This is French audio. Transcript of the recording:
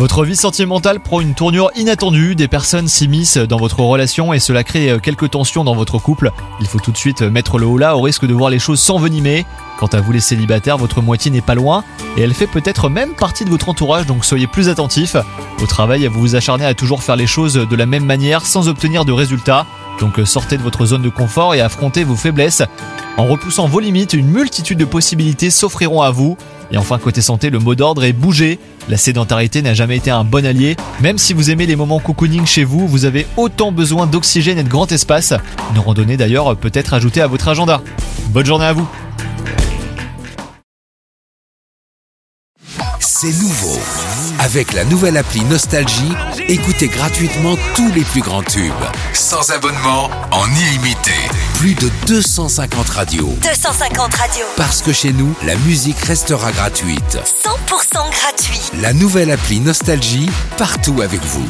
Votre vie sentimentale prend une tournure inattendue, des personnes s'immiscent dans votre relation et cela crée euh, quelques tensions dans votre couple. Il faut tout de suite mettre le haut là au risque de voir les choses s'envenimer. Quant à vous les célibataires, votre moitié n'est pas loin et elle fait peut-être même partie de votre entourage donc soyez plus attentifs. Au travail, vous vous acharnez à toujours faire les choses de la même manière sans obtenir de résultats. Donc euh, sortez de votre zone de confort et affrontez vos faiblesses. En repoussant vos limites, une multitude de possibilités s'offriront à vous. Et enfin, côté santé, le mot d'ordre est bouger. La sédentarité n'a jamais été un bon allié. Même si vous aimez les moments cocooning chez vous, vous avez autant besoin d'oxygène et de grand espace. Une randonnée d'ailleurs peut être ajoutée à votre agenda. Bonne journée à vous C'est nouveau. Avec la nouvelle appli Nostalgie, écoutez gratuitement tous les plus grands tubes. Sans abonnement, en illimité. Plus de 250 radios. 250 radios. Parce que chez nous, la musique restera gratuite. 100% gratuit. La nouvelle appli Nostalgie, partout avec vous.